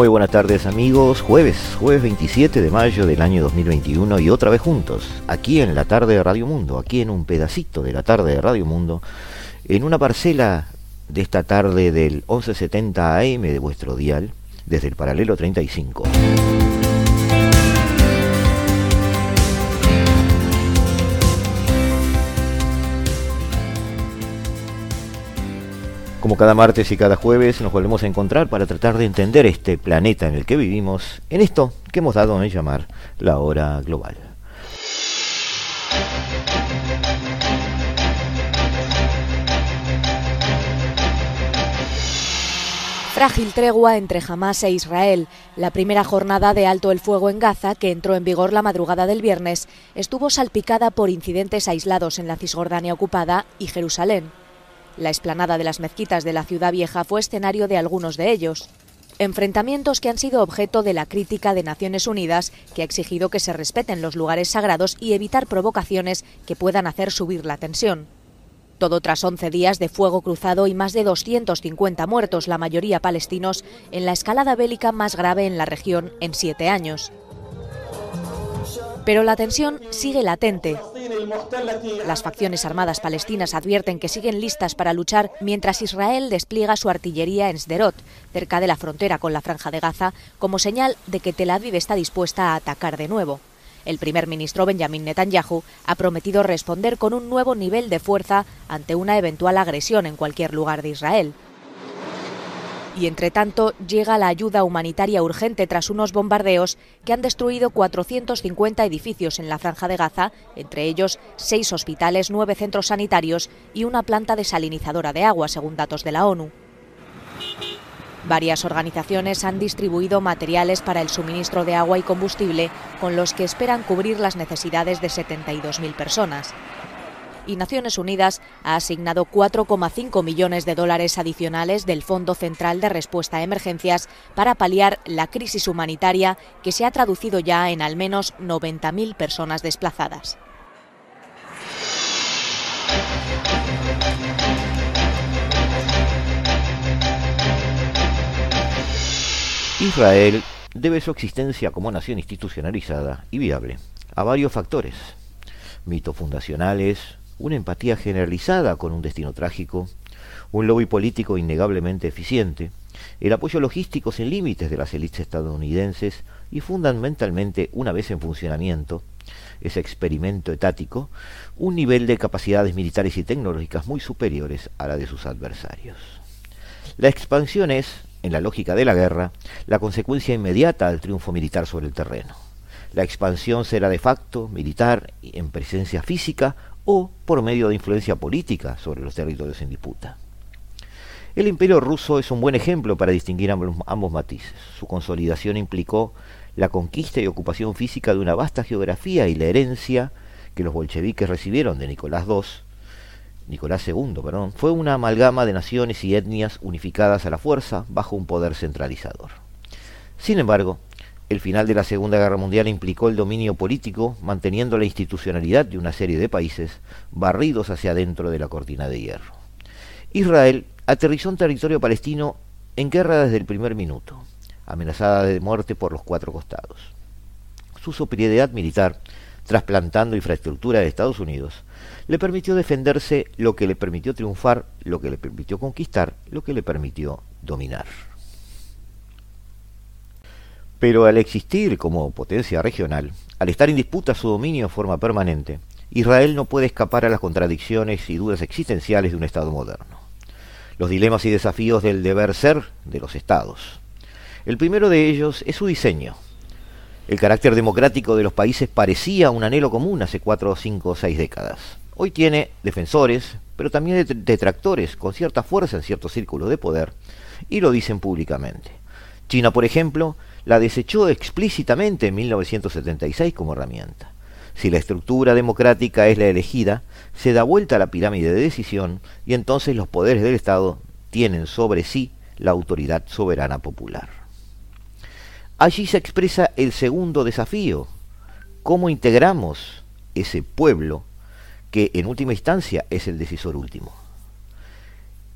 Muy buenas tardes amigos, jueves, jueves 27 de mayo del año 2021 y otra vez juntos, aquí en la tarde de Radio Mundo, aquí en un pedacito de la tarde de Radio Mundo, en una parcela de esta tarde del 1170 AM de vuestro dial, desde el paralelo 35. Como cada martes y cada jueves nos volvemos a encontrar para tratar de entender este planeta en el que vivimos, en esto que hemos dado a llamar la hora global. Frágil tregua entre Hamas e Israel. La primera jornada de alto el fuego en Gaza, que entró en vigor la madrugada del viernes, estuvo salpicada por incidentes aislados en la Cisjordania ocupada y Jerusalén. La explanada de las mezquitas de la ciudad vieja fue escenario de algunos de ellos. Enfrentamientos que han sido objeto de la crítica de Naciones Unidas, que ha exigido que se respeten los lugares sagrados y evitar provocaciones que puedan hacer subir la tensión. Todo tras 11 días de fuego cruzado y más de 250 muertos, la mayoría palestinos, en la escalada bélica más grave en la región en siete años. Pero la tensión sigue latente. Las facciones armadas palestinas advierten que siguen listas para luchar mientras Israel despliega su artillería en Sderot, cerca de la frontera con la Franja de Gaza, como señal de que Tel Aviv está dispuesta a atacar de nuevo. El primer ministro Benjamin Netanyahu ha prometido responder con un nuevo nivel de fuerza ante una eventual agresión en cualquier lugar de Israel. Y entre tanto llega la ayuda humanitaria urgente tras unos bombardeos que han destruido 450 edificios en la franja de Gaza, entre ellos seis hospitales, nueve centros sanitarios y una planta desalinizadora de agua, según datos de la ONU. Varias organizaciones han distribuido materiales para el suministro de agua y combustible con los que esperan cubrir las necesidades de 72.000 personas y Naciones Unidas ha asignado 4,5 millones de dólares adicionales del Fondo Central de Respuesta a Emergencias para paliar la crisis humanitaria que se ha traducido ya en al menos 90.000 personas desplazadas. Israel debe su existencia como nación institucionalizada y viable a varios factores, mitos fundacionales, una empatía generalizada con un destino trágico, un lobby político innegablemente eficiente, el apoyo logístico sin límites de las élites estadounidenses y fundamentalmente, una vez en funcionamiento, ese experimento etático, un nivel de capacidades militares y tecnológicas muy superiores a la de sus adversarios. La expansión es, en la lógica de la guerra, la consecuencia inmediata al triunfo militar sobre el terreno. La expansión será de facto militar en presencia física o por medio de influencia política sobre los territorios en disputa. El imperio ruso es un buen ejemplo para distinguir ambos, matices. Su consolidación implicó la conquista y ocupación física de una vasta geografía y la herencia que los bolcheviques recibieron de Nicolás II, Nicolás II, perdón, fue una amalgama de naciones y etnias unificadas a la fuerza bajo un poder centralizador. Sin embargo, el final de la Segunda Guerra Mundial implicó el dominio político, manteniendo la institucionalidad de una serie de países barridos hacia adentro de la cortina de hierro. Israel aterrizó en territorio palestino en guerra desde el primer minuto, amenazada de muerte por los cuatro costados. Su superioridad militar, trasplantando infraestructura de Estados Unidos, le permitió defenderse lo que le permitió triunfar, lo que le permitió conquistar, lo que le permitió dominar. Pero al existir como potencia regional, al estar en disputa su dominio de forma permanente, Israel no puede escapar a las contradicciones y dudas existenciales de un Estado moderno. Los dilemas y desafíos del deber ser de los Estados. El primero de ellos es su diseño. El carácter democrático de los países parecía un anhelo común hace cuatro, cinco o seis décadas. hoy tiene defensores, pero también detractores con cierta fuerza en ciertos círculos de poder, y lo dicen públicamente. China, por ejemplo, la desechó explícitamente en 1976 como herramienta. Si la estructura democrática es la elegida, se da vuelta a la pirámide de decisión y entonces los poderes del Estado tienen sobre sí la autoridad soberana popular. Allí se expresa el segundo desafío, cómo integramos ese pueblo que en última instancia es el decisor último.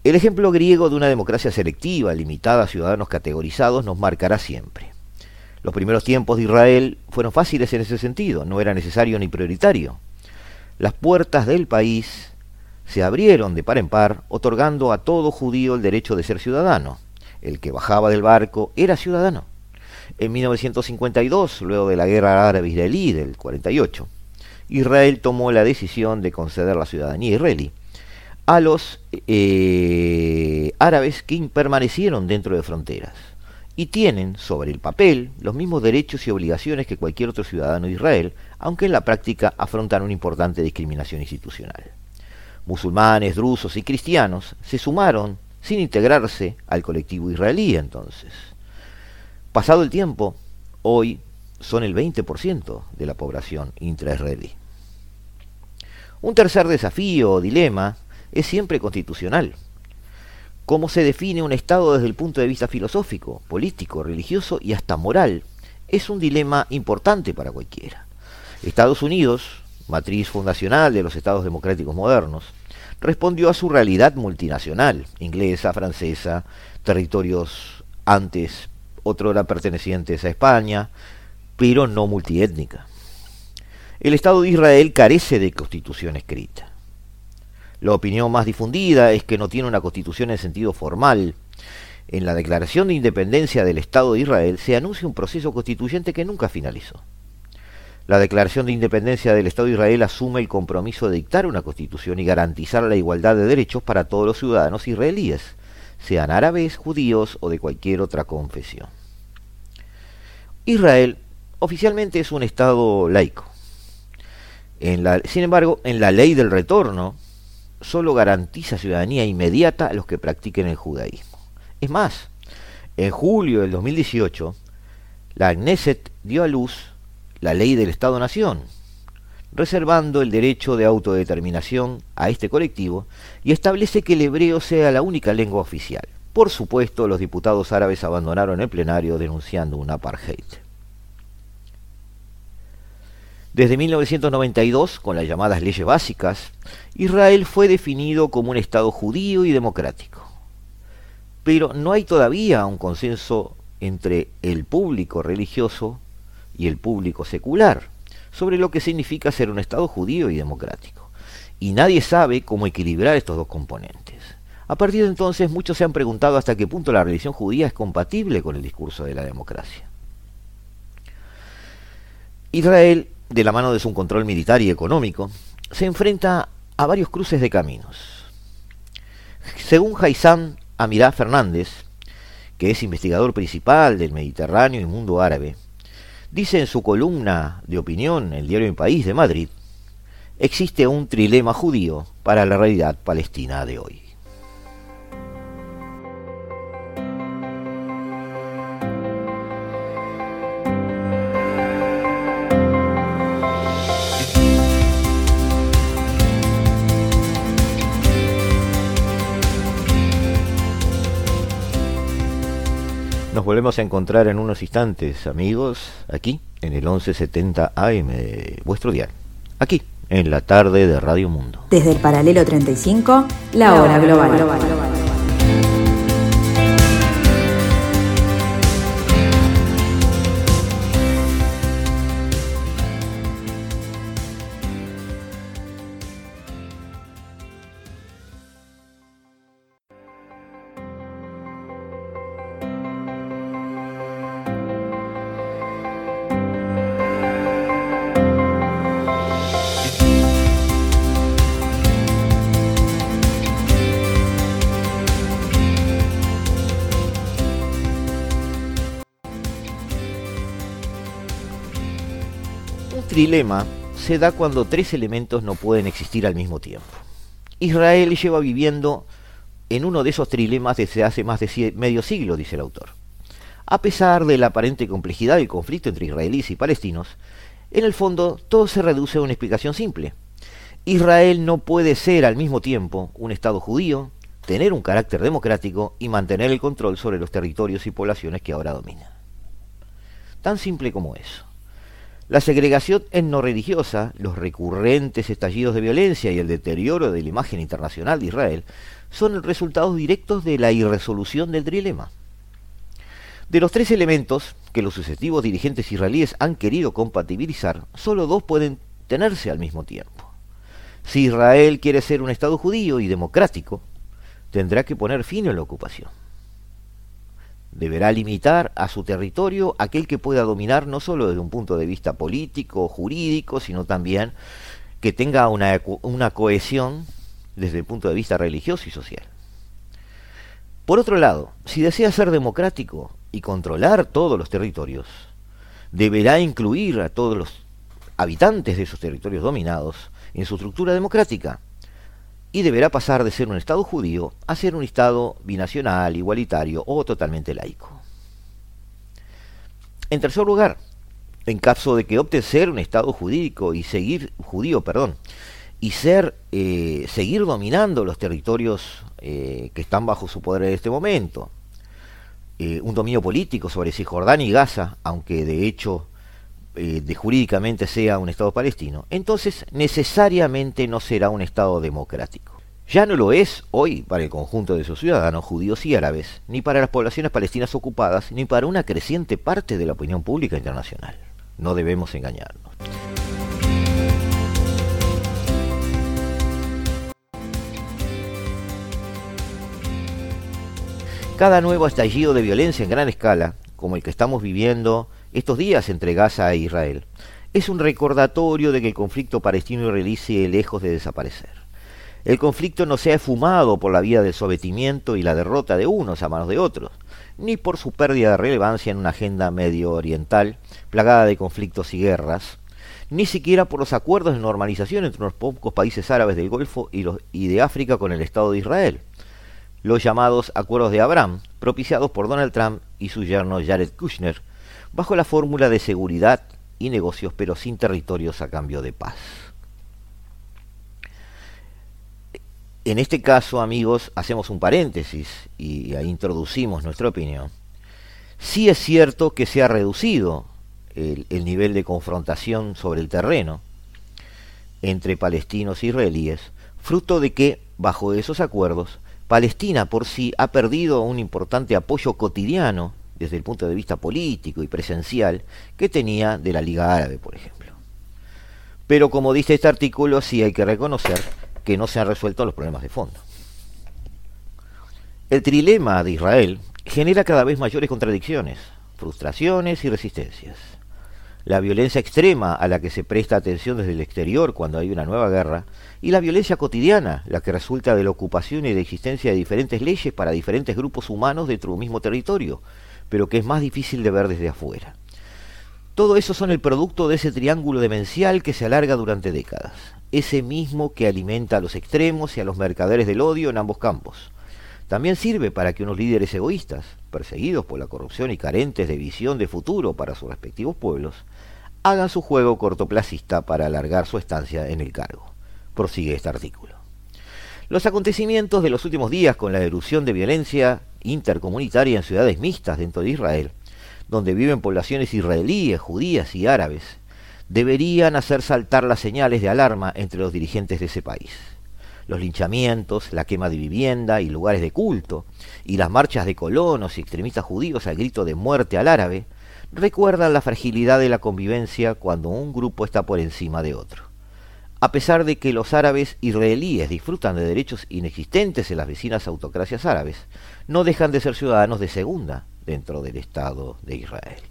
El ejemplo griego de una democracia selectiva, limitada a ciudadanos categorizados, nos marcará siempre. Los primeros tiempos de Israel fueron fáciles en ese sentido, no era necesario ni prioritario. Las puertas del país se abrieron de par en par, otorgando a todo judío el derecho de ser ciudadano. El que bajaba del barco era ciudadano. En 1952, luego de la guerra árabe-israelí del 48, Israel tomó la decisión de conceder la ciudadanía israelí a los eh, árabes que permanecieron dentro de fronteras y tienen sobre el papel los mismos derechos y obligaciones que cualquier otro ciudadano de Israel, aunque en la práctica afrontan una importante discriminación institucional. Musulmanes, drusos y cristianos se sumaron sin integrarse al colectivo israelí entonces. Pasado el tiempo, hoy son el 20% de la población intraisraelí. Un tercer desafío o dilema es siempre constitucional cómo se define un Estado desde el punto de vista filosófico, político, religioso y hasta moral, es un dilema importante para cualquiera. Estados Unidos, matriz fundacional de los Estados democráticos modernos, respondió a su realidad multinacional, inglesa, francesa, territorios antes, otro era pertenecientes a España, pero no multiétnica. El Estado de Israel carece de constitución escrita. La opinión más difundida es que no tiene una constitución en sentido formal. En la Declaración de Independencia del Estado de Israel se anuncia un proceso constituyente que nunca finalizó. La Declaración de Independencia del Estado de Israel asume el compromiso de dictar una constitución y garantizar la igualdad de derechos para todos los ciudadanos israelíes, sean árabes, judíos o de cualquier otra confesión. Israel oficialmente es un Estado laico. sin embargo, en la ley del retorno, solo garantiza ciudadanía inmediata a los que practiquen el judaísmo. Es más, en julio del 2018, la Knesset dio a luz la ley del Estado-Nación, reservando el derecho de autodeterminación a este colectivo y establece que el hebreo sea la única lengua oficial. Por supuesto, los diputados árabes abandonaron el plenario denunciando un apartheid. Desde 1992, con las llamadas leyes básicas, Israel fue definido como un Estado judío y democrático. Pero no hay todavía un consenso entre el público religioso y el público secular sobre lo que significa ser un Estado judío y democrático. Y nadie sabe cómo equilibrar estos dos componentes. A partir de entonces muchos se han preguntado hasta qué punto la religión judía es compatible con el discurso de la democracia. Israel de la mano de su control militar y económico, se enfrenta a varios cruces de caminos. Según Haysam Amirá Fernández, que es investigador principal del Mediterráneo y mundo árabe, dice en su columna de opinión el diario El País de Madrid, existe un trilema judío para la realidad palestina de hoy. Nos volvemos a encontrar en unos instantes, amigos, aquí en el 1170 AM vuestro diario. Aquí, en la tarde de Radio Mundo. Desde el paralelo 35, la hora global. Trilema se da cuando tres elementos no pueden existir al mismo tiempo. Israel lleva viviendo en uno de esos trilemas desde hace más de medio siglo, dice el autor. A pesar de la aparente complejidad del conflicto entre israelíes y palestinos, en el fondo todo se reduce a una explicación simple. Israel no puede ser al mismo tiempo un Estado judío, tener un carácter democrático y mantener el control sobre los territorios y poblaciones que ahora domina. Tan simple como eso. La segregación etno religiosa, los recurrentes estallidos de violencia y el deterioro de la imagen internacional de Israel son resultados directos de la irresolución del trilema. De los tres elementos que los sucesivos dirigentes israelíes han querido compatibilizar, solo dos pueden tenerse al mismo tiempo. Si Israel quiere ser un Estado judío y democrático, tendrá que poner fin a la ocupación. Deberá limitar a su territorio aquel que pueda dominar no solo desde un punto de vista político, jurídico, sino también que tenga una, una cohesión desde el punto de vista religioso y social. Por otro lado, si desea ser democrático y controlar todos los territorios, deberá incluir a todos los habitantes de esos territorios dominados en su estructura democrática y deberá pasar de ser un Estado judío a ser un Estado binacional, igualitario o totalmente laico. En tercer lugar, en caso de que opte ser un Estado jurídico y seguir judío, perdón, y ser eh, seguir dominando los territorios eh, que están bajo su poder en este momento, eh, un dominio político sobre Cisjordania y Gaza, aunque de hecho de jurídicamente sea un Estado palestino, entonces necesariamente no será un Estado democrático. Ya no lo es hoy para el conjunto de sus ciudadanos judíos y árabes, ni para las poblaciones palestinas ocupadas, ni para una creciente parte de la opinión pública internacional. No debemos engañarnos. Cada nuevo estallido de violencia en gran escala, como el que estamos viviendo estos días entre Gaza e Israel, es un recordatorio de que el conflicto palestino-israelí sigue lejos de desaparecer. El conflicto no se ha esfumado por la vía del sometimiento y la derrota de unos a manos de otros, ni por su pérdida de relevancia en una agenda medio oriental plagada de conflictos y guerras, ni siquiera por los acuerdos de normalización entre unos pocos países árabes del Golfo y, los, y de África con el Estado de Israel, los llamados Acuerdos de Abraham, propiciados por Donald Trump y su yerno Jared Kushner, bajo la fórmula de seguridad y negocios, pero sin territorios a cambio de paz. En este caso, amigos, hacemos un paréntesis y ahí introducimos nuestra opinión. Sí es cierto que se ha reducido el, el nivel de confrontación sobre el terreno entre palestinos e israelíes, fruto de que, bajo esos acuerdos, Palestina por sí ha perdido un importante apoyo cotidiano desde el punto de vista político y presencial que tenía de la Liga Árabe, por ejemplo. Pero como dice este artículo, sí hay que reconocer que no se han resuelto los problemas de fondo. El trilema de Israel genera cada vez mayores contradicciones, frustraciones y resistencias. La violencia extrema a la que se presta atención desde el exterior cuando hay una nueva guerra y la violencia cotidiana, la que resulta de la ocupación y de existencia de diferentes leyes para diferentes grupos humanos dentro de un mismo territorio, pero que es más difícil de ver desde afuera. Todo eso son el producto de ese triángulo demencial que se alarga durante décadas, ese mismo que alimenta a los extremos y a los mercaderes del odio en ambos campos. También sirve para que unos líderes egoístas, perseguidos por la corrupción y carentes de visión de futuro para sus respectivos pueblos, hagan su juego cortoplacista para alargar su estancia en el cargo prosigue este artículo. Los acontecimientos de los últimos días con la erupción de violencia intercomunitaria en ciudades mixtas dentro de Israel, donde viven poblaciones israelíes, judías y árabes, deberían hacer saltar las señales de alarma entre los dirigentes de ese país. Los linchamientos, la quema de vivienda y lugares de culto, y las marchas de colonos y extremistas judíos al grito de muerte al árabe, recuerdan la fragilidad de la convivencia cuando un grupo está por encima de otro a pesar de que los árabes israelíes disfrutan de derechos inexistentes en las vecinas autocracias árabes, no dejan de ser ciudadanos de segunda dentro del Estado de Israel.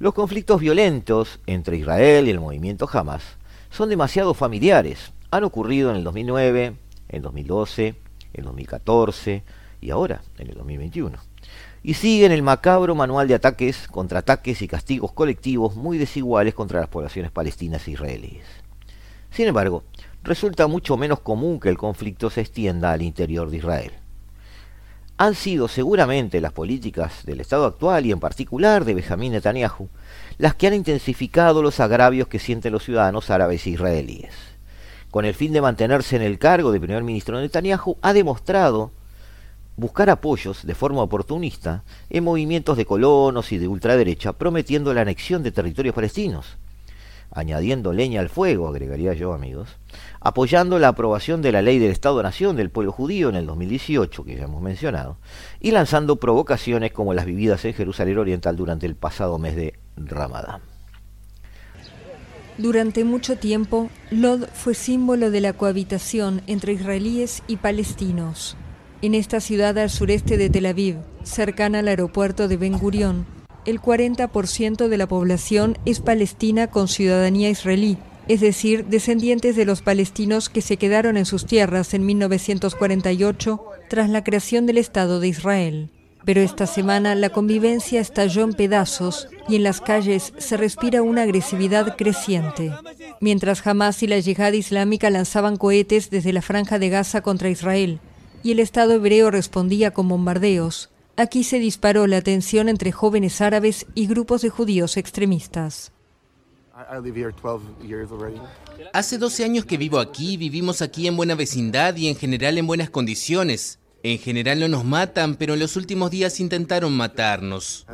Los conflictos violentos entre Israel y el movimiento Hamas son demasiado familiares. Han ocurrido en el 2009, en 2012, en 2014 y ahora en el 2021. y siguen el macabro manual de ataques, contraataques y castigos colectivos muy desiguales contra las poblaciones palestinas e israelíes. Sin embargo, resulta mucho menos común que el conflicto se extienda al interior de Israel. Han sido seguramente las políticas del Estado actual y en particular de Benjamín Netanyahu las que han intensificado los agravios que sienten los ciudadanos árabes e israelíes. Con el fin de mantenerse en el cargo de primer ministro Netanyahu, ha demostrado buscar apoyos de forma oportunista en movimientos de colonos y de ultraderecha prometiendo la anexión de territorios palestinos, añadiendo leña al fuego, agregaría yo amigos, apoyando la aprobación de la ley del Estado-Nación del pueblo judío en el 2018, que ya hemos mencionado, y lanzando provocaciones como las vividas en Jerusalén Oriental durante el pasado mes de Ramadán. Durante mucho tiempo, Lod fue símbolo de la cohabitación entre israelíes y palestinos. En esta ciudad al sureste de Tel Aviv, cercana al aeropuerto de Ben Gurión, el 40% de la población es palestina con ciudadanía israelí, es decir, descendientes de los palestinos que se quedaron en sus tierras en 1948 tras la creación del Estado de Israel. Pero esta semana la convivencia estalló en pedazos y en las calles se respira una agresividad creciente. Mientras Hamas y la yihad islámica lanzaban cohetes desde la franja de Gaza contra Israel y el Estado hebreo respondía con bombardeos, aquí se disparó la tensión entre jóvenes árabes y grupos de judíos extremistas. Hace 12 años que vivo aquí, vivimos aquí en buena vecindad y en general en buenas condiciones. En general no nos matan, pero en los últimos días intentaron matarnos.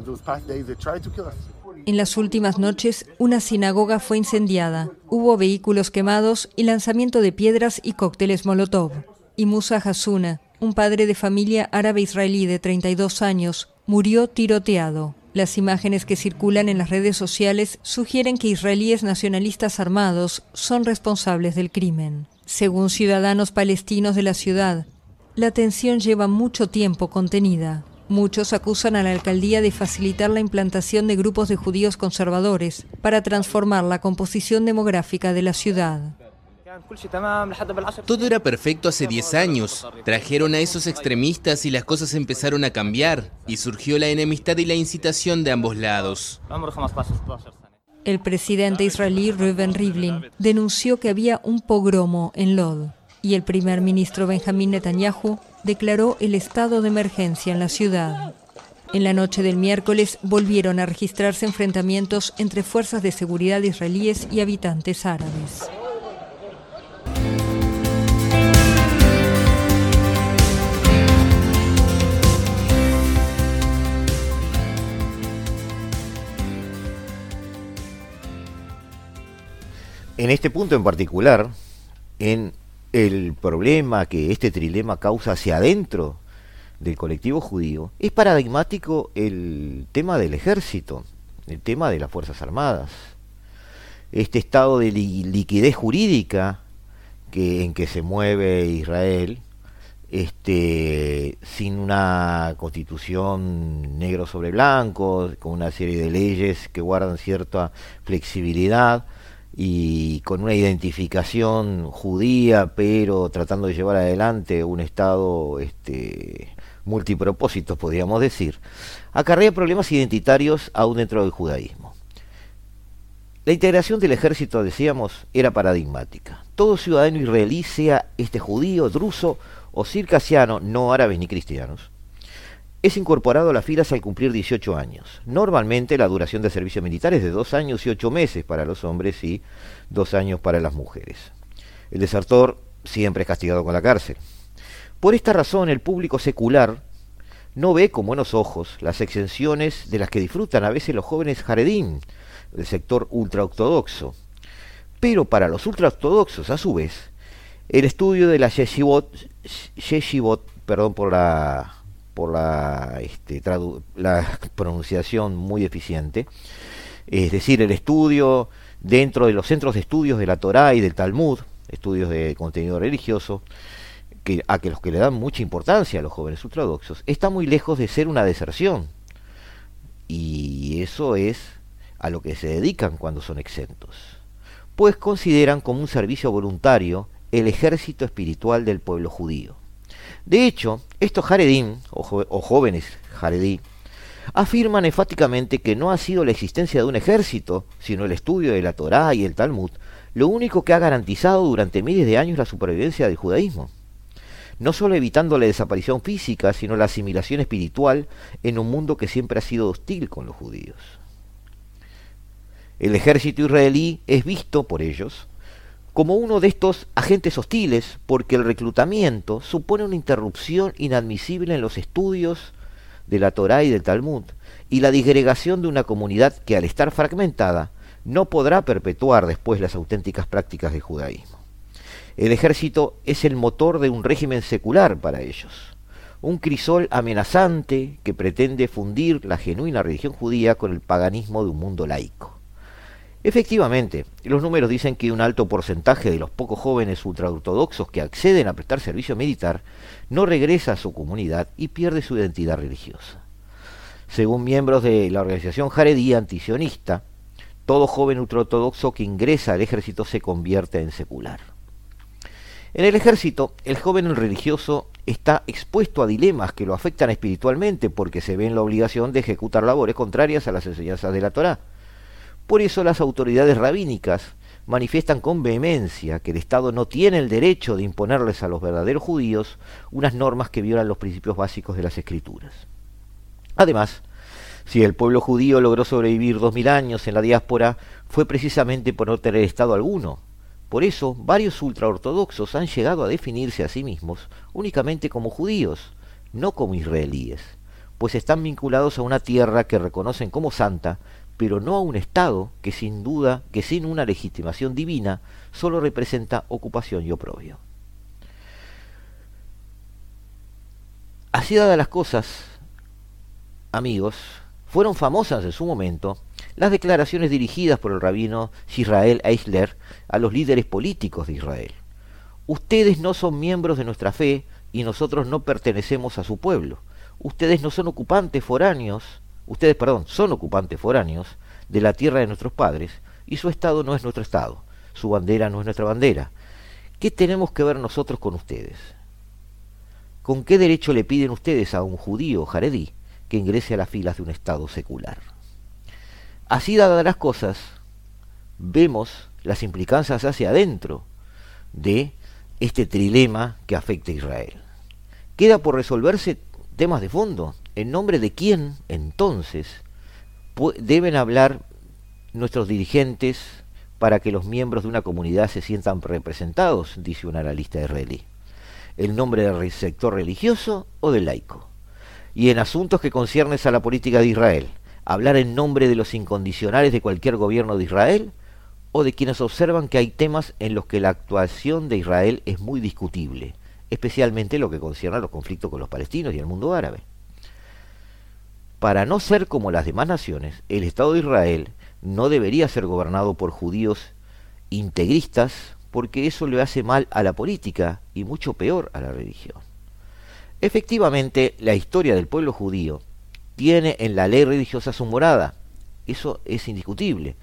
En las últimas noches, una sinagoga fue incendiada, hubo vehículos quemados y lanzamiento de piedras y cócteles Molotov. Y Musa Hasuna, un padre de familia árabe-israelí de 32 años, murió tiroteado. Las imágenes que circulan en las redes sociales sugieren que israelíes nacionalistas armados son responsables del crimen. Según ciudadanos palestinos de la ciudad, la tensión lleva mucho tiempo contenida. Muchos acusan a la alcaldía de facilitar la implantación de grupos de judíos conservadores para transformar la composición demográfica de la ciudad. Todo era perfecto hace 10 años. Trajeron a esos extremistas y las cosas empezaron a cambiar y surgió la enemistad y la incitación de ambos lados. El presidente israelí Reuven Rivlin denunció que había un pogromo en Lod y el primer ministro Benjamín Netanyahu declaró el estado de emergencia en la ciudad. En la noche del miércoles volvieron a registrarse enfrentamientos entre fuerzas de seguridad israelíes y habitantes árabes. En este punto en particular, en el problema que este trilema causa hacia adentro del colectivo judío, es paradigmático el tema del ejército, el tema de las Fuerzas Armadas. Este estado de liquidez jurídica que, en que se mueve Israel, este, sin una constitución negro sobre blanco, con una serie de leyes que guardan cierta flexibilidad, y con una identificación judía, pero tratando de llevar adelante un Estado este, podríamos decir, acarrea problemas identitarios aún dentro del judaísmo. La integración del ejército, decíamos, era paradigmática. Todo ciudadano israelí, sea este judío, druso o circasiano, no árabes ni cristianos, es incorporado a las filas al cumplir 18 años. Normalmente la duración de servicio militar es de dos años y ocho meses para los hombres y dos años para las mujeres. El desertor siempre es castigado con la cárcel. Por esta razón el público secular no ve con buenos ojos las exenciones de las que disfrutan a veces los jóvenes jaredín del sector ultraortodoxo. Pero para los ultraortodoxos, a su vez, el estudio de la yeshivot, yeshivot perdón por la por la, este, la pronunciación muy eficiente, es decir, el estudio dentro de los centros de estudios de la Torá y del Talmud, estudios de contenido religioso, a que los que le dan mucha importancia a los jóvenes ultradoxos, está muy lejos de ser una deserción. Y eso es a lo que se dedican cuando son exentos. Pues consideran como un servicio voluntario el ejército espiritual del pueblo judío. De hecho, estos Jaredín, o, jóvenes Jaredí, afirman enfáticamente que no ha sido la existencia de un ejército, sino el estudio de la Torá y el Talmud, lo único que ha garantizado durante miles de años la supervivencia del judaísmo. No solo evitando la desaparición física, sino la asimilación espiritual en un mundo que siempre ha sido hostil con los judíos. El ejército israelí es visto por ellos como uno de estos agentes hostiles porque el reclutamiento supone una interrupción inadmisible en los estudios de la Torá y del Talmud y la disgregación de una comunidad que al estar fragmentada no podrá perpetuar después las auténticas prácticas del judaísmo. El ejército es el motor de un régimen secular para ellos, un crisol amenazante que pretende fundir la genuina religión judía con el paganismo de un mundo laico. Efectivamente, los números dicen que un alto porcentaje de los pocos jóvenes ultraortodoxos que acceden a prestar servicio militar no regresa a su comunidad y pierde su identidad religiosa. Según miembros de la organización Jaredí antisionista, todo joven ultraortodoxo que ingresa al ejército se convierte en secular. En el ejército, el joven religioso está expuesto a dilemas que lo afectan espiritualmente porque se ve en la obligación de ejecutar labores contrarias a las enseñanzas de la Torá por eso las autoridades rabínicas manifiestan con vehemencia que el Estado no tiene el derecho de imponerles a los verdaderos judíos unas normas que violan los principios básicos de las escrituras. Además, si el pueblo judío logró sobrevivir dos mil años en la diáspora, fue precisamente por no tener Estado alguno. Por eso, varios ultraortodoxos han llegado a definirse a sí mismos únicamente como judíos, no como israelíes, pues están vinculados a una tierra que reconocen como santa pero no a un Estado que sin duda, que sin una legitimación divina, solo representa ocupación y oprobio. Así dadas las cosas, amigos, fueron famosas en su momento las declaraciones dirigidas por el rabino Israel Eisler a los líderes políticos de Israel. Ustedes no son miembros de nuestra fe y nosotros no pertenecemos a su pueblo. Ustedes no son ocupantes foráneos Ustedes, perdón, son ocupantes foráneos de la tierra de nuestros padres y su estado no es nuestro estado, su bandera no es nuestra bandera. ¿Qué tenemos que ver nosotros con ustedes? ¿Con qué derecho le piden ustedes a un judío jaredí que ingrese a las filas de un estado secular? Así dadas las cosas, vemos las implicancias hacia adentro de este trilema que afecta a Israel. Queda por resolverse temas de fondo. ¿En nombre de quién entonces deben hablar nuestros dirigentes para que los miembros de una comunidad se sientan representados? Dice una analista israelí. ¿El nombre del sector religioso o del laico? Y en asuntos que conciernen a la política de Israel, hablar en nombre de los incondicionales de cualquier gobierno de Israel o de quienes observan que hay temas en los que la actuación de Israel es muy discutible especialmente lo que concierne a los conflictos con los palestinos y el mundo árabe. Para no ser como las demás naciones, el Estado de Israel no debería ser gobernado por judíos integristas porque eso le hace mal a la política y mucho peor a la religión. Efectivamente, la historia del pueblo judío tiene en la ley religiosa su morada, eso es indiscutible.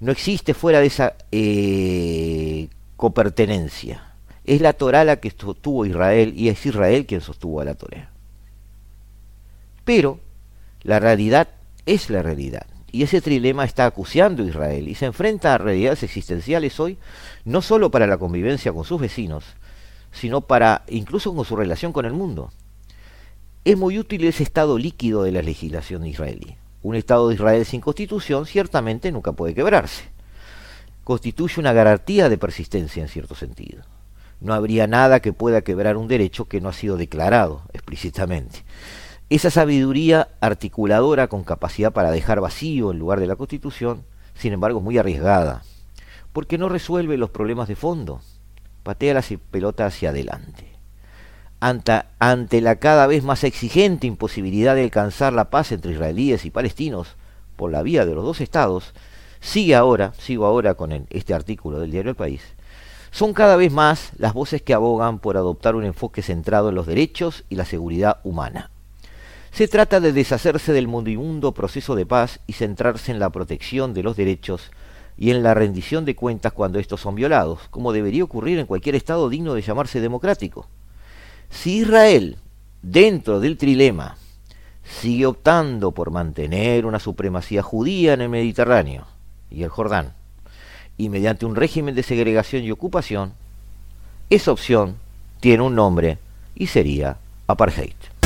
No existe fuera de esa eh, copertenencia es la Torah la que sostuvo Israel y es Israel quien sostuvo a la Torah. Pero la realidad es la realidad. Y ese trilema está acuciando a Israel y se enfrenta a realidades existenciales hoy, no solo para la convivencia con sus vecinos, sino para incluso con su relación con el mundo. Es muy útil ese estado líquido de la legislación israelí. Un Estado de Israel sin constitución ciertamente nunca puede quebrarse. Constituye una garantía de persistencia en cierto sentido no habría nada que pueda quebrar un derecho que no ha sido declarado explícitamente. Esa sabiduría articuladora con capacidad para dejar vacío el lugar de la Constitución, sin embargo, es muy arriesgada, porque no resuelve los problemas de fondo, patea la pelota hacia adelante. Ante, ante la cada vez más exigente imposibilidad de alcanzar la paz entre israelíes y palestinos por la vía de los dos estados, sigue ahora, sigo ahora con este artículo del diario El País, son cada vez más las voces que abogan por adoptar un enfoque centrado en los derechos y la seguridad humana. Se trata de deshacerse del mundimundo proceso de paz y centrarse en la protección de los derechos y en la rendición de cuentas cuando estos son violados, como debería ocurrir en cualquier Estado digno de llamarse democrático. Si Israel, dentro del trilema, sigue optando por mantener una supremacía judía en el Mediterráneo y el Jordán, y mediante un régimen de segregación y ocupación, esa opción tiene un nombre y sería apartheid.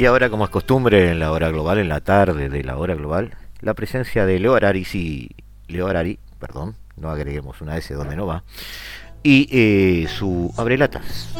Y ahora, como es costumbre en la hora global, en la tarde de la hora global, la presencia de Leo Arari, sí, Leo perdón, no agreguemos una S donde no va, y eh, su abrelatas.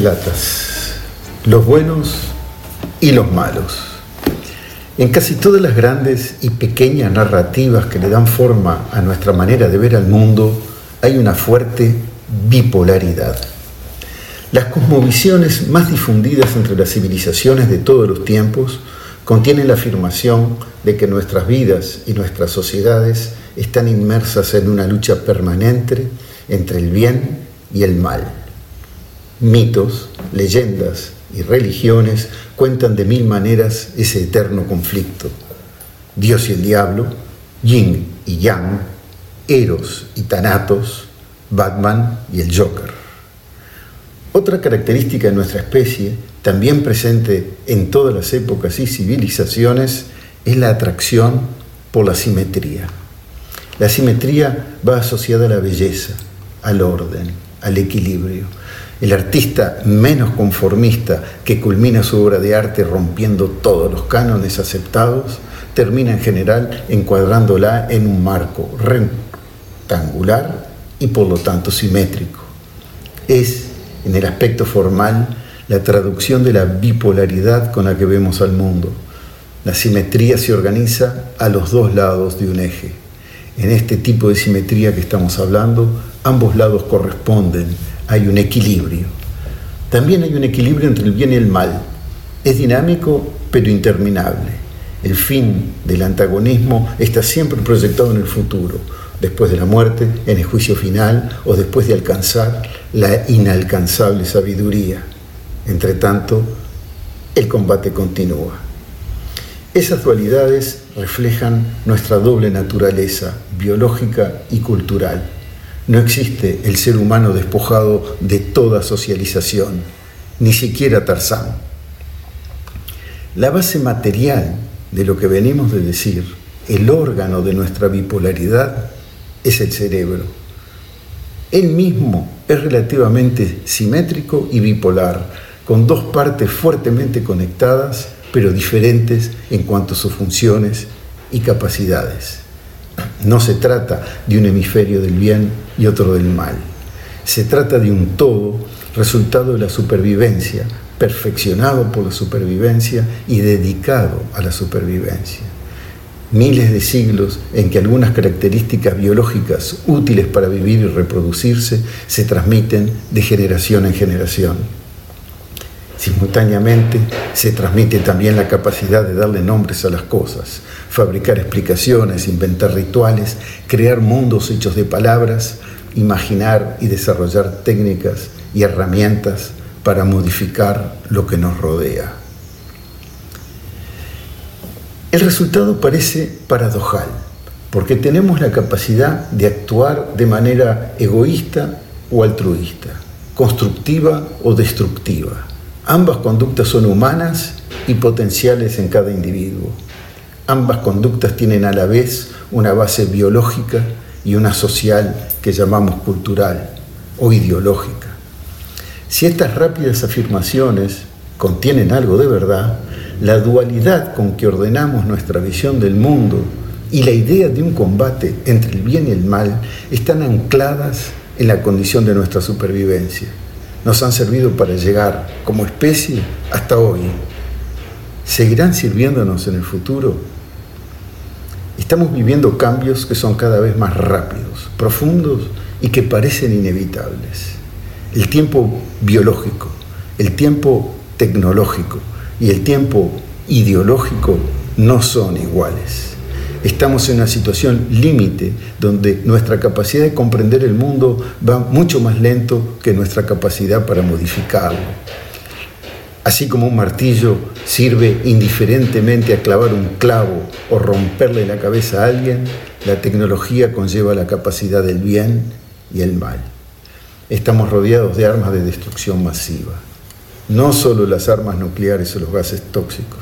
Latas, los buenos y los malos. En casi todas las grandes y pequeñas narrativas que le dan forma a nuestra manera de ver al mundo, hay una fuerte bipolaridad. Las cosmovisiones más difundidas entre las civilizaciones de todos los tiempos contienen la afirmación de que nuestras vidas y nuestras sociedades están inmersas en una lucha permanente entre el bien y el mal Mitos, leyendas y religiones cuentan de mil maneras ese eterno conflicto. Dios y el diablo, yin y yang, Eros y Thanatos, Batman y el Joker. Otra característica de nuestra especie, también presente en todas las épocas y civilizaciones, es la atracción por la simetría. La simetría va asociada a la belleza, al orden, al equilibrio el artista menos conformista que culmina su obra de arte rompiendo todos los cánones aceptados, termina en general encuadrándola en un marco rectangular y por lo tanto simétrico. Es, en el aspecto formal, la traducción de la bipolaridad con la que vemos al mundo. La simetría se organiza a los dos lados de un eje. En este tipo de simetría que estamos hablando, ambos lados corresponden hay un equilibrio. También hay un equilibrio entre el bien y el mal. Es dinámico pero interminable. El fin del antagonismo está siempre proyectado en el futuro, después de la muerte, en el juicio final o después de alcanzar la inalcanzable sabiduría. Entre tanto, el combate continúa. Esas dualidades reflejan nuestra doble naturaleza biológica y cultural no existe el ser humano despojado de toda socialización, ni siquiera Tarzán. La base material de lo que venimos de decir, el órgano de nuestra bipolaridad, es el cerebro. Él mismo es relativamente simétrico y bipolar, con dos partes fuertemente conectadas, pero diferentes en cuanto a sus funciones y capacidades. No se trata de un hemisferio del bien y otro del mal. Se trata de un todo, resultado de la supervivencia, perfeccionado por la supervivencia y dedicado a la supervivencia. Miles de siglos en que algunas características biológicas útiles para vivir y reproducirse se transmiten de generación en generación. Simultáneamente se transmite también la capacidad de darle nombres a las cosas, fabricar explicaciones, inventar rituales, crear mundos hechos de palabras, imaginar y desarrollar técnicas y herramientas para modificar lo que nos rodea. El resultado parece paradojal, porque tenemos la capacidad de actuar de manera egoísta o altruista, constructiva o destructiva. Ambas conductas son humanas y potenciales en cada individuo. Ambas conductas tienen a la vez una base biológica y una social que llamamos cultural o ideológica. Si estas rápidas afirmaciones contienen algo de verdad, la dualidad con que ordenamos nuestra visión del mundo y la idea de un combate entre el bien y el mal están ancladas en la condición de nuestra supervivencia. Nos han servido para llegar como especie hasta hoy. ¿Seguirán sirviéndonos en el futuro? Estamos viviendo cambios que son cada vez más rápidos, profundos y que parecen inevitables. El tiempo biológico, el tiempo tecnológico y el tiempo ideológico no son iguales. Estamos en una situación límite donde nuestra capacidad de comprender el mundo va mucho más lento que nuestra capacidad para modificarlo. Así como un martillo sirve indiferentemente a clavar un clavo o romperle la cabeza a alguien, la tecnología conlleva la capacidad del bien y el mal. Estamos rodeados de armas de destrucción masiva. No solo las armas nucleares o los gases tóxicos,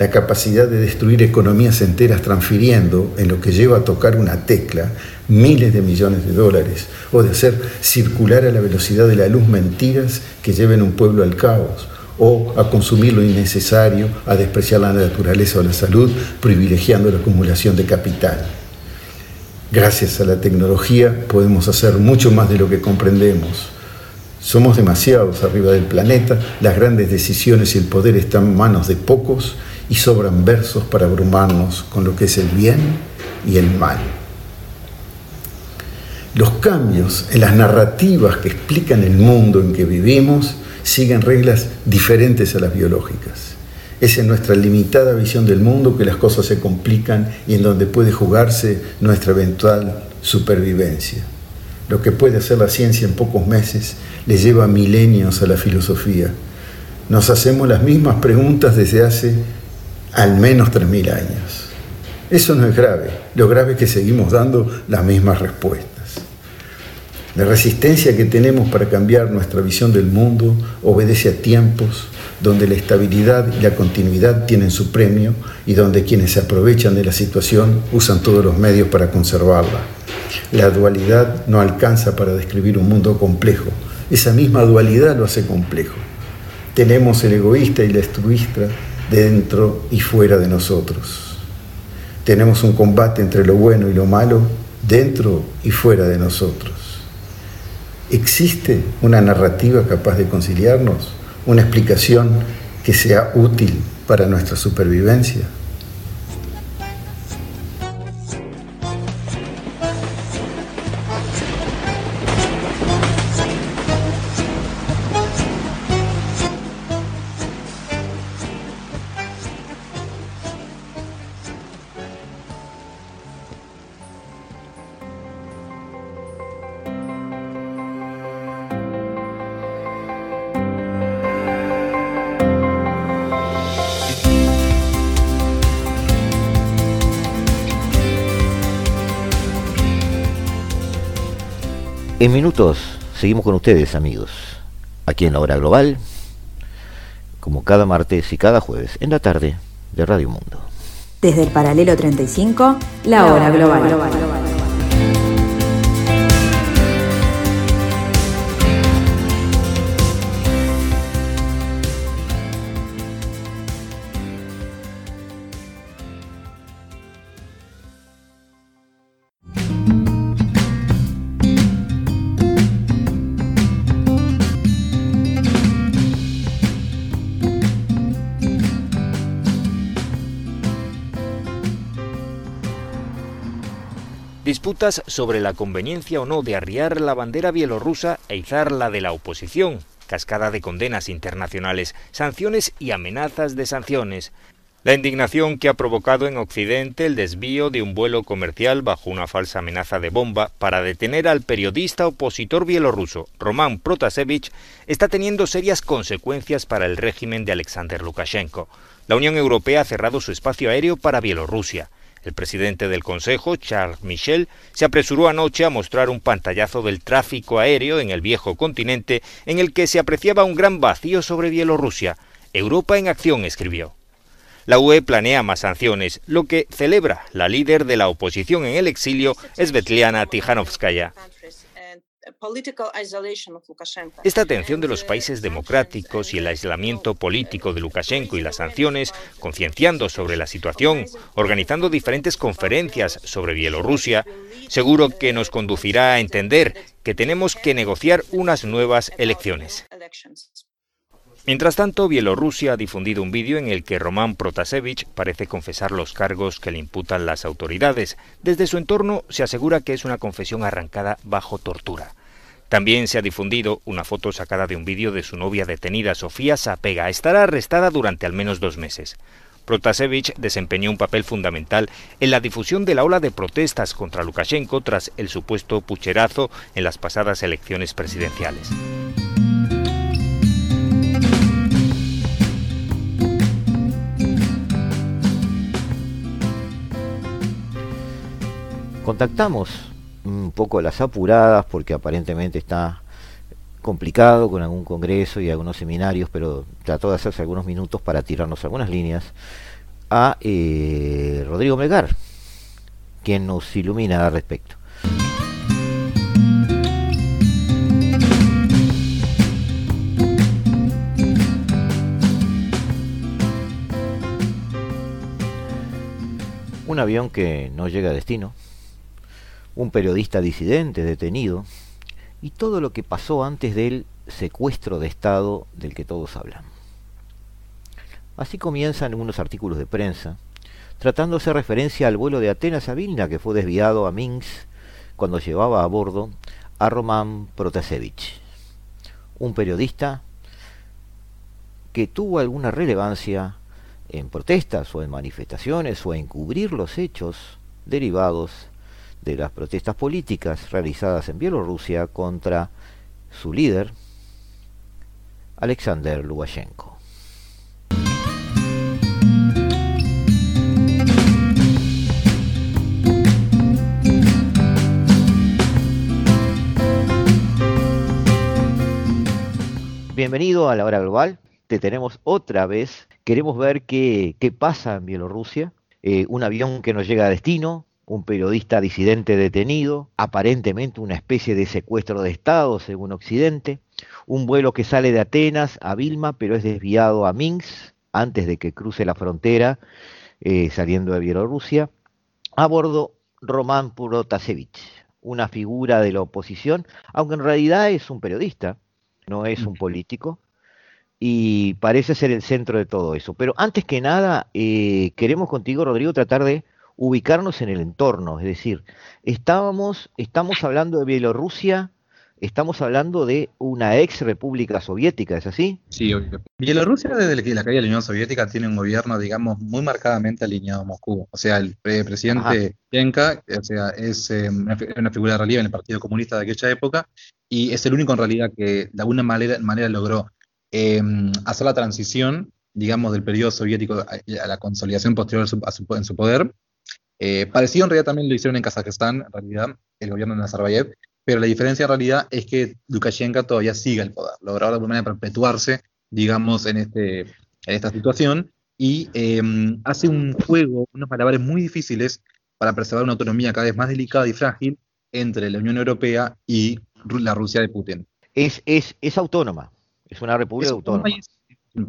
la capacidad de destruir economías enteras transfiriendo, en lo que lleva a tocar una tecla, miles de millones de dólares, o de hacer circular a la velocidad de la luz mentiras que lleven un pueblo al caos, o a consumir lo innecesario, a despreciar la naturaleza o la salud, privilegiando la acumulación de capital. Gracias a la tecnología podemos hacer mucho más de lo que comprendemos. Somos demasiados arriba del planeta, las grandes decisiones y el poder están en manos de pocos y sobran versos para abrumarnos con lo que es el bien y el mal. Los cambios en las narrativas que explican el mundo en que vivimos siguen reglas diferentes a las biológicas. Es en nuestra limitada visión del mundo que las cosas se complican y en donde puede jugarse nuestra eventual supervivencia. Lo que puede hacer la ciencia en pocos meses le lleva milenios a la filosofía. Nos hacemos las mismas preguntas desde hace al menos 3.000 años. Eso no es grave, lo grave es que seguimos dando las mismas respuestas. La resistencia que tenemos para cambiar nuestra visión del mundo obedece a tiempos donde la estabilidad y la continuidad tienen su premio y donde quienes se aprovechan de la situación usan todos los medios para conservarla. La dualidad no alcanza para describir un mundo complejo, esa misma dualidad lo hace complejo. Tenemos el egoísta y la estruista dentro y fuera de nosotros. Tenemos un combate entre lo bueno y lo malo dentro y fuera de nosotros. ¿Existe una narrativa capaz de conciliarnos? ¿Una explicación que sea útil para nuestra supervivencia? Minutos seguimos con ustedes, amigos, aquí en la hora global, como cada martes y cada jueves en la tarde de Radio Mundo. Desde el paralelo 35, la hora global. Disputas sobre la conveniencia o no de arriar la bandera bielorrusa e izar la de la oposición, cascada de condenas internacionales, sanciones y amenazas de sanciones. La indignación que ha provocado en Occidente el desvío de un vuelo comercial bajo una falsa amenaza de bomba para detener al periodista opositor bielorruso Roman Protasevich está teniendo serias consecuencias para el régimen de Alexander Lukashenko. La Unión Europea ha cerrado su espacio aéreo para Bielorrusia. El presidente del Consejo, Charles Michel, se apresuró anoche a mostrar un pantallazo del tráfico aéreo en el viejo continente en el que se apreciaba un gran vacío sobre Bielorrusia. Europa en acción, escribió. La UE planea más sanciones, lo que celebra la líder de la oposición en el exilio, Svetlana Tijanovskaya. Esta atención de los países democráticos y el aislamiento político de Lukashenko y las sanciones, concienciando sobre la situación, organizando diferentes conferencias sobre Bielorrusia, seguro que nos conducirá a entender que tenemos que negociar unas nuevas elecciones. Mientras tanto, Bielorrusia ha difundido un vídeo en el que Roman Protasevich parece confesar los cargos que le imputan las autoridades. Desde su entorno se asegura que es una confesión arrancada bajo tortura. También se ha difundido una foto sacada de un vídeo de su novia detenida, Sofía Sapega. Estará arrestada durante al menos dos meses. Protasevich desempeñó un papel fundamental en la difusión de la ola de protestas contra Lukashenko tras el supuesto pucherazo en las pasadas elecciones presidenciales. Contactamos un poco las apuradas porque aparentemente está complicado con algún congreso y algunos seminarios, pero trató de hacerse algunos minutos para tirarnos algunas líneas a eh, Rodrigo Melgar, quien nos ilumina al respecto. Un avión que no llega a destino, un periodista disidente detenido y todo lo que pasó antes del secuestro de Estado del que todos hablan. Así comienzan algunos artículos de prensa, tratándose referencia al vuelo de Atenas a Vilna que fue desviado a Minsk cuando llevaba a bordo a Roman Protasevich, un periodista que tuvo alguna relevancia en protestas o en manifestaciones o en cubrir los hechos derivados de las protestas políticas realizadas en Bielorrusia contra su líder, Alexander Lukashenko. Bienvenido a la hora global. Te tenemos otra vez. Queremos ver qué, qué pasa en Bielorrusia. Eh, un avión que no llega a destino, un periodista disidente detenido, aparentemente una especie de secuestro de Estado, según Occidente, un vuelo que sale de Atenas a Vilma, pero es desviado a Minsk antes de que cruce la frontera, eh, saliendo de Bielorrusia, a bordo Román Protasevich, una figura de la oposición, aunque en realidad es un periodista, no es un político, y parece ser el centro de todo eso. Pero antes que nada, eh, queremos contigo, Rodrigo, tratar de ubicarnos en el entorno, es decir, estábamos, estamos hablando de Bielorrusia, estamos hablando de una ex república soviética, ¿es así? Sí, obvio. Bielorrusia desde que la caída de la Unión Soviética tiene un gobierno, digamos, muy marcadamente alineado a Moscú. O sea, el presidente Yenka, o sea, es eh, una figura de relieve en el Partido Comunista de aquella época y es el único en realidad que de alguna manera, manera logró em, hacer la transición, digamos, del periodo soviético a, la consolidación posterior en su poder eh, parecido en realidad también lo hicieron en Kazajistán, en realidad, el gobierno de Nazarbayev, pero la diferencia en realidad es que Lukashenko todavía sigue el poder, logró de alguna manera perpetuarse, digamos, en, este, en esta situación y em, hace un juego, unos malabares muy difíciles para preservar una autonomía cada vez más delicada y frágil entre la Unión Europea y la Rusia de Putin. Es, es, es autónoma, es una república autónoma.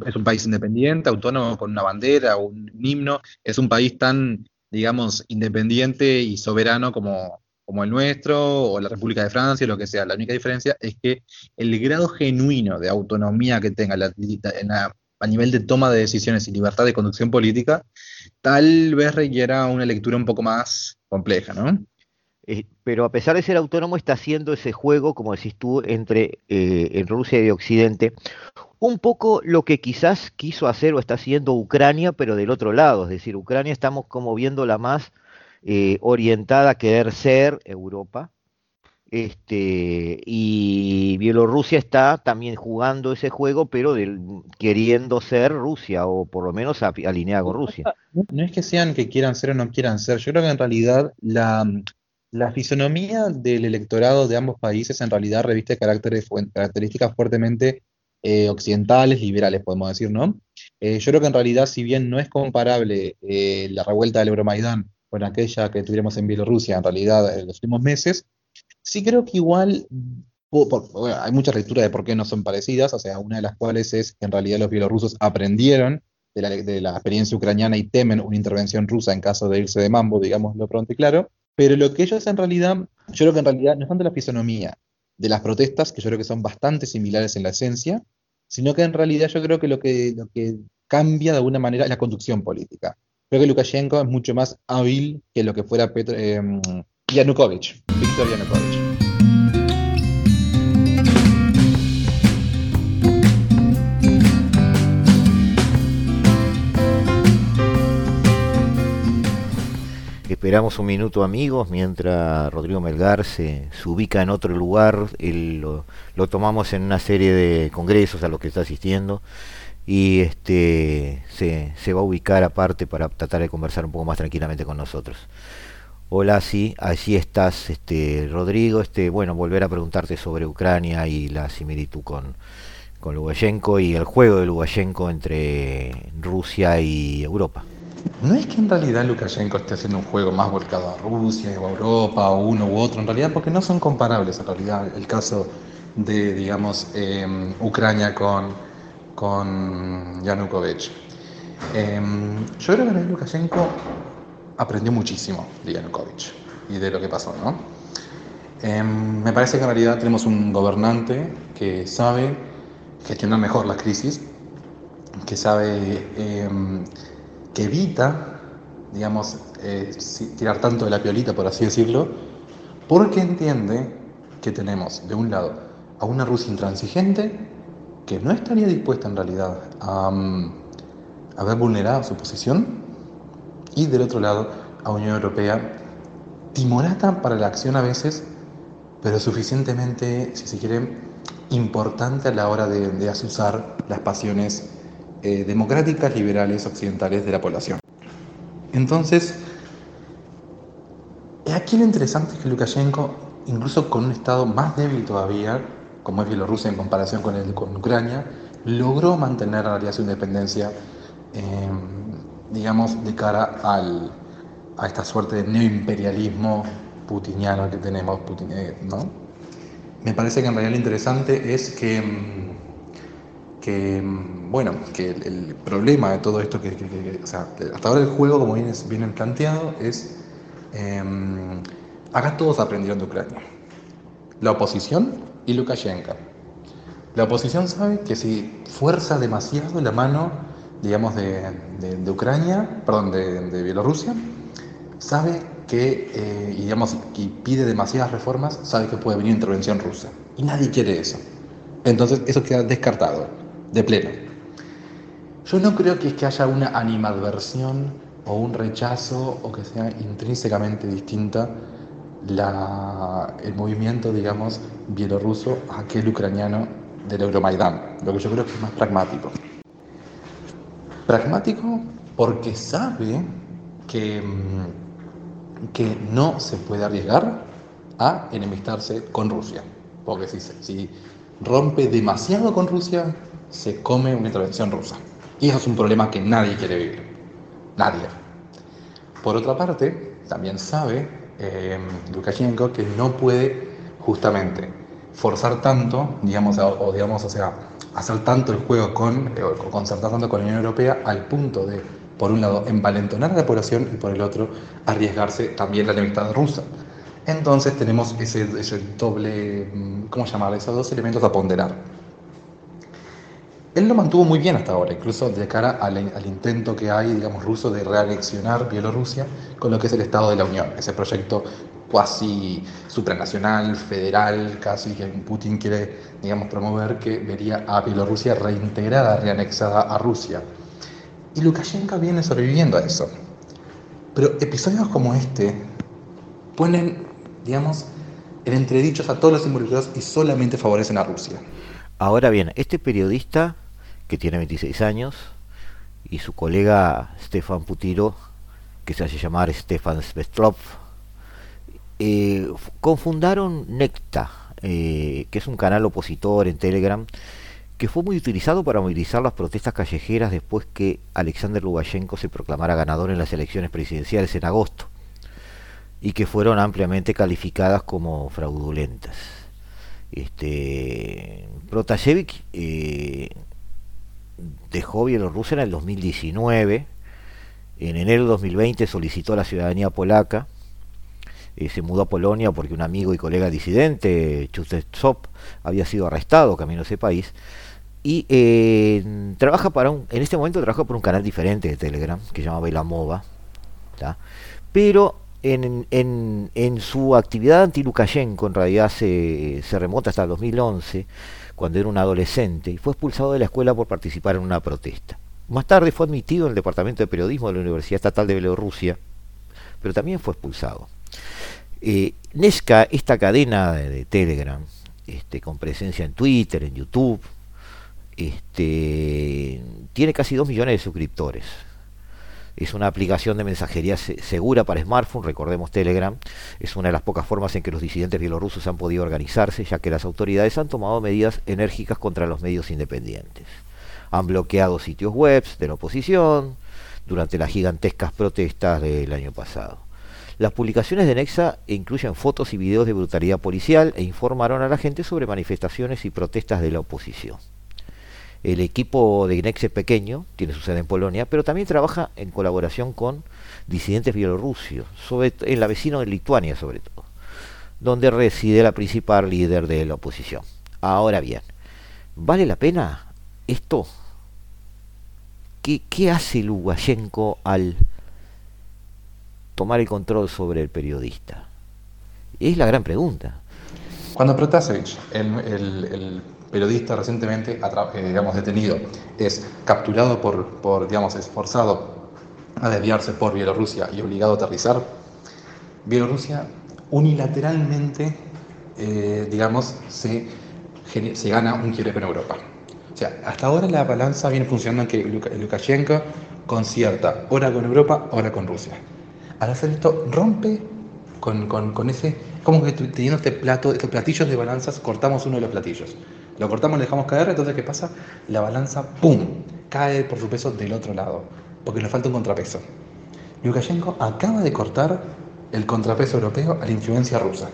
es un país independiente, autónomo, con una bandera, un himno, es un país tan digamos, independiente y soberano como, como el nuestro o la República de Francia, lo que sea. La única diferencia es que el grado genuino de autonomía que tenga la, a nivel de toma de decisiones y libertad de conducción política, tal vez requiera una lectura un poco más compleja, ¿no? Eh, pero a pesar de ser autónomo, está haciendo ese juego, como decís tú, entre eh, Rusia y Occidente, un poco lo que quizás quiso hacer o está haciendo Ucrania, pero del otro lado, es decir, Ucrania estamos como viéndola más eh, orientada a querer ser Europa, este, y Bielorrusia está también jugando ese juego, pero queriendo ser Rusia, o por lo menos alineada con Rusia. No es que sean que quieran ser o no quieran ser, yo creo que en realidad la, la fisonomía del electorado de ambos países en realidad reviste características fuertemente eh, occidentales, liberales, podemos decir, ¿no? Eh, yo creo que en realidad, si bien no es comparable eh, la revuelta del Euromaidán con aquella que tuvimos en Bielorrusia, en realidad, en los últimos meses, sí creo que igual hay muchas lecturas de por qué no son parecidas, o sea, una de las cuales es que en realidad los bielorrusos aprendieron de la, de la experiencia ucraniana y temen una intervención rusa en caso de irse de mambo, digámoslo pronto y claro, pero lo que ellos en realidad, yo creo que en realidad no es tanto la fisonomía, de las protestas, que yo creo que son bastante similares en la esencia, sino que en realidad yo creo que lo que, lo que cambia de alguna manera es la conducción política. Creo que Lukashenko es mucho más hábil que lo que fuera Petro, eh, Yanukovych, Víctor Yanukovych. Esperamos un minuto amigos mientras Rodrigo Melgar se, ubica en otro lugar. lo, tomamos en una serie de congresos a los que está asistiendo y este se, va a ubicar aparte para tratar de conversar un poco más tranquilamente con nosotros. Hola, sí, allí estás, este Rodrigo. Este, bueno, volver a preguntarte sobre Ucrania y la similitud con, con y el juego de Lukashenko entre Rusia y Europa. No es que en realidad Lukashenko esté haciendo un juego más volcado a Rusia o a Europa o uno u otro, en realidad porque no son comparables en realidad el caso de, digamos, em, Ucrania con, con Yanukovych. Em, yo creo que Lukashenko aprendió muchísimo de Yanukovych y de lo que pasó, ¿no? Em, me parece que en realidad tenemos un gobernante que sabe gestionar mejor las crisis, que sabe que evita, digamos, eh, tirar tanto de la piolita, por así decirlo, porque entiende que tenemos, de un lado, a una Rusia intransigente que no estaría dispuesta en realidad a, mm, a ver vulnerada su posición, y del otro lado, a Unión Europea timorata para la acción a veces, pero suficientemente, si se quiere, importante a la hora de, de asusar las pasiones eh, democráticas liberales occidentales de la población. Entonces, aquí lo interesante es que Lukashenko, incluso con un Estado más débil todavía, como es Bielorrusia en comparación con, el, con Ucrania, logró mantener realidad su independencia, em, digamos, de cara al, a esta suerte de neoimperialismo putiniano que tenemos, eh, ¿no? Me parece que en realidad lo interesante es que em, que, bueno, que el, problema de todo esto, que, hasta ahora el juego, como viene, viene planteado, es, em, acá todos aprendieron de Ucrania, la oposición y Lukashenko. La oposición sabe que si fuerza demasiado la mano, digamos, de, Ucrania, perdón, de, Bielorrusia, sabe que, eh, y, digamos, y pide demasiadas reformas, sabe que puede venir intervención rusa. Y nadie quiere eso. Entonces eso queda descartado de pleno. Yo no creo que es que haya una animadversión o un rechazo o que sea intrínsecamente distinta el movimiento, digamos, bielorruso a aquel ucraniano del Euromaidán. Lo que yo creo que es más pragmático. Pragmático porque sabe que, mm, que no se puede arriesgar a enemistarse con Rusia. Porque si, si rompe demasiado con Rusia, se come una intervención rusa. Y eso es un problema que nadie quiere vivir. Nadie. Por otra parte, también sabe eh, Lukashenko que no puede justamente forzar tanto, digamos, o, digamos, o sea, hacer tanto el juego con, eh, concertar tanto con la Unión Europea al punto de, por un lado, envalentonar a la población y por el otro, arriesgarse también la enemistad rusa. Entonces tenemos ese, ese doble, mm, ¿cómo llamarle? Esos dos elementos a ponderar. Él lo mantuvo muy bien hasta ahora, incluso de cara al, intento que hay, digamos, ruso de reanexionar Bielorrusia con lo que es el Estado de la Unión, ese proyecto cuasi supranacional, federal, casi que Putin quiere, digamos, promover que vería a Bielorrusia reintegrada, reanexada a Rusia. Y Lukashenko viene sobreviviendo a eso. Pero episodios como este ponen, digamos, en entredichos a todos los involucrados y solamente favorecen a Rusia. Ahora bien, este periodista que tiene 26 años, y su colega Stefan Putiro, que se hace llamar Stefan Svetlov, eh, confundaron Necta, eh, que es un canal opositor en Telegram, que fue muy utilizado para movilizar las protestas callejeras después que Alexander Lukashenko se proclamara ganador en las elecciones presidenciales en agosto, y que fueron ampliamente calificadas como fraudulentas. Este, Protasevich eh, dejó Bielorrusia en el 2019. En enero de 2020 solicitó la ciudadanía polaca. eh, se mudó a Polonia porque un amigo y colega disidente, Chustetsop, había sido arrestado camino a ese país. Y eh, trabaja para un, en este momento trabaja por un canal diferente de Telegram, que se llama Belamova. Pero en, en, en, su actividad anti-Lukashenko, en realidad se, se remota hasta el 2011, cuando era un adolescente, y fue expulsado de la escuela por participar en una protesta. Más tarde fue admitido en el Departamento de Periodismo de la Universidad Estatal de Bielorrusia, pero también fue expulsado. Eh, Nesca, esta cadena de, Telegram, este, con presencia en Twitter, en YouTube, este, tiene casi 2 millones de suscriptores. Es una aplicación de mensajería segura para smartphone, recordemos Telegram. Es una de las pocas formas en que los disidentes bielorrusos han podido organizarse, ya que las autoridades han tomado medidas enérgicas contra los medios independientes. Han bloqueado sitios web de la oposición durante las gigantescas protestas del año pasado. Las publicaciones de Nexa incluyen fotos y videos de brutalidad policial e informaron a la gente sobre manifestaciones y protestas de la oposición. El equipo de Nexa es pequeño, tiene su sede en Polonia, pero también trabaja en colaboración con disidentes bielorrusios, en la vecina de Lituania sobre todo, donde reside la principal líder de la oposición. Ahora bien, ¿vale la pena esto? ¿Qué, qué hace Lukashenko al tomar el control sobre el periodista? Es la gran pregunta. Cuando Protasevich, el, periodista recientemente eh, digamos, detenido, es capturado por, por, digamos, esforzado a desviarse por Bielorrusia y obligado a aterrizar, Bielorrusia unilateralmente, eh, digamos, se, se gana un quiebre con Europa. O sea, hasta ahora la balanza viene funcionando en que Lukashenko concierta, ahora con Europa, ahora con Rusia al hacer esto rompe con, ese, como que teniendo este plato, estos platillos de balanzas, cortamos uno de los platillos. Lo cortamos, lo dejamos caer, entonces ¿qué pasa? La balanza, ¡pum!, cae por su peso del otro lado, porque le falta un contrapeso. Lukashenko acaba de cortar el contrapeso europeo a la influencia rusa.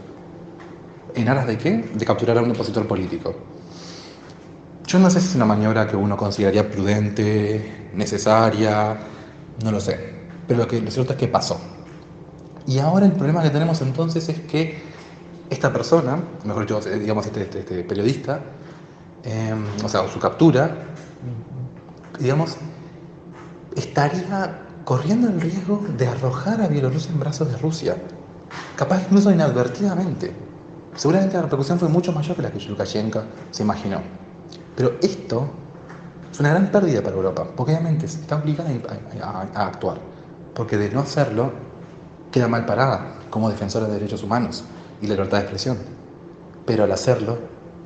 ¿En aras de qué? De capturar a un opositor político. Yo no sé si es una maniobra que uno consideraría prudente, necesaria, no lo sé. Pero lo, que, lo cierto es que pasó. Y ahora el problema que tenemos entonces es que esta persona, mejor dicho, digamos este, este, este periodista, em, o sea, su captura, digamos, estaría corriendo el riesgo de arrojar a Bielorrusia en brazos de Rusia, capaz incluso inadvertidamente. Seguramente la repercusión fue mucho mayor que la que Lukashenko se imaginó. Pero esto es una gran pérdida para Europa, porque obviamente está obligada a actuar, porque de no hacerlo, queda mal parada como defensora de derechos humanos y la libertad de expresión. Pero al hacerlo,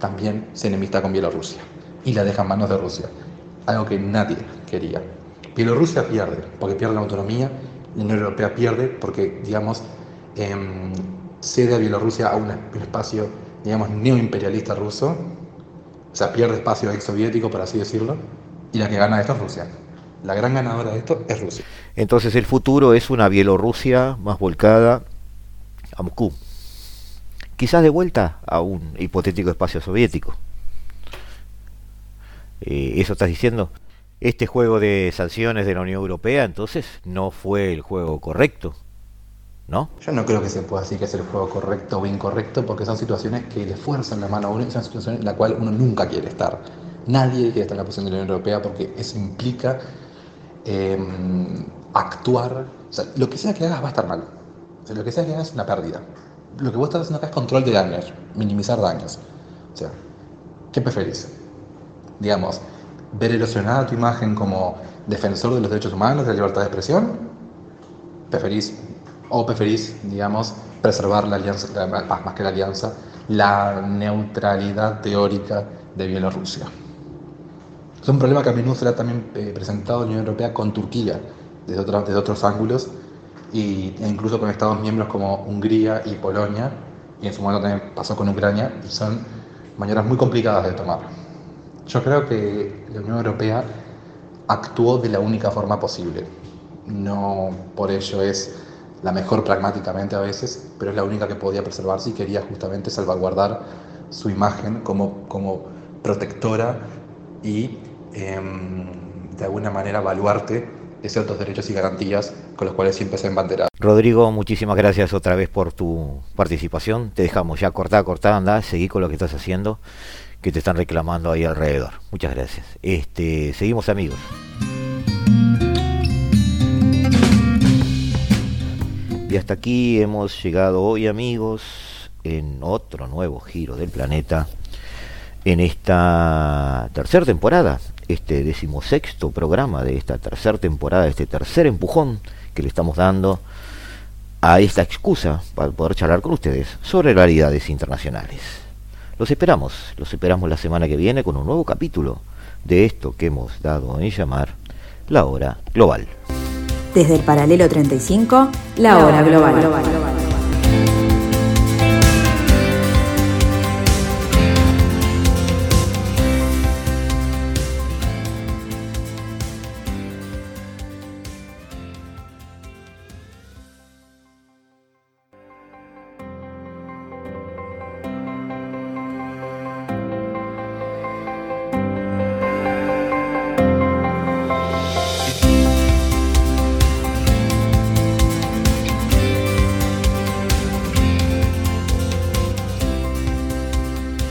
también se enemista con Bielorrusia y la deja en manos de Rusia, algo que nadie quería. Bielorrusia pierde porque pierde la autonomía, la Unión Europea pierde porque, digamos, em, cede a Bielorrusia a un espacio, digamos, neoimperialista ruso, o sea, pierde espacio ex soviético, por así decirlo, y la que gana esto es Rusia. La gran ganadora de esto es Rusia. Entonces el futuro es una Bielorrusia más volcada a Moscú. Quizás de vuelta a un hipotético espacio soviético. Eh, ¿Eso estás diciendo? Este juego de sanciones de la Unión Europea entonces no fue el juego correcto, ¿no? Yo no creo que se pueda decir que es el juego correcto o incorrecto porque son situaciones que le fuerzan la mano a uno y son situaciones en las cuales uno nunca quiere estar. Nadie quiere estar en la posición de la Unión Europea porque eso implica Em, actuar, o sea, lo que sea que hagas va a estar mal. O sea, lo que sea que hagas es una pérdida. Lo que vos estás haciendo acá es control de daños, minimizar daños. O sea, ¿qué preferís? Digamos, ver erosionada tu imagen como defensor de los derechos humanos, de la libertad de expresión, preferís, o preferís, digamos, preservar la alianza, más que la alianza, la neutralidad teórica de Bielorrusia. Es un problema que a menudo será también eh, presentado en la Unión Europea con Turquía, desde, desde otros ángulos, y, e incluso con Estados miembros como Hungría y Polonia, y en su momento también pasó con Ucrania, y son maneras muy complicadas de tomar. Yo creo que la Unión Europea actuó de la única forma posible. No por ello es la mejor pragmáticamente a veces, pero es la única que podía preservarse y quería justamente salvaguardar su imagen como, como protectora y Em, de alguna manera baluarte de ciertos derechos y garantías con los cuales siempre se han banderado. Rodrigo, muchísimas gracias otra vez por tu participación. Te dejamos ya cortar, cortar, anda, seguí con lo que estás haciendo, que te están reclamando ahí alrededor. Muchas gracias. Este, seguimos amigos. Y hasta aquí hemos llegado hoy amigos en otro nuevo giro del planeta en esta tercera temporada, este decimosexto programa de esta tercera temporada, este tercer empujón que le estamos dando a esta excusa para poder charlar con ustedes sobre realidades internacionales. Los esperamos, los esperamos la semana que viene con un nuevo capítulo de esto que hemos dado en llamar la hora global. Desde el paralelo 35, la, hora, global.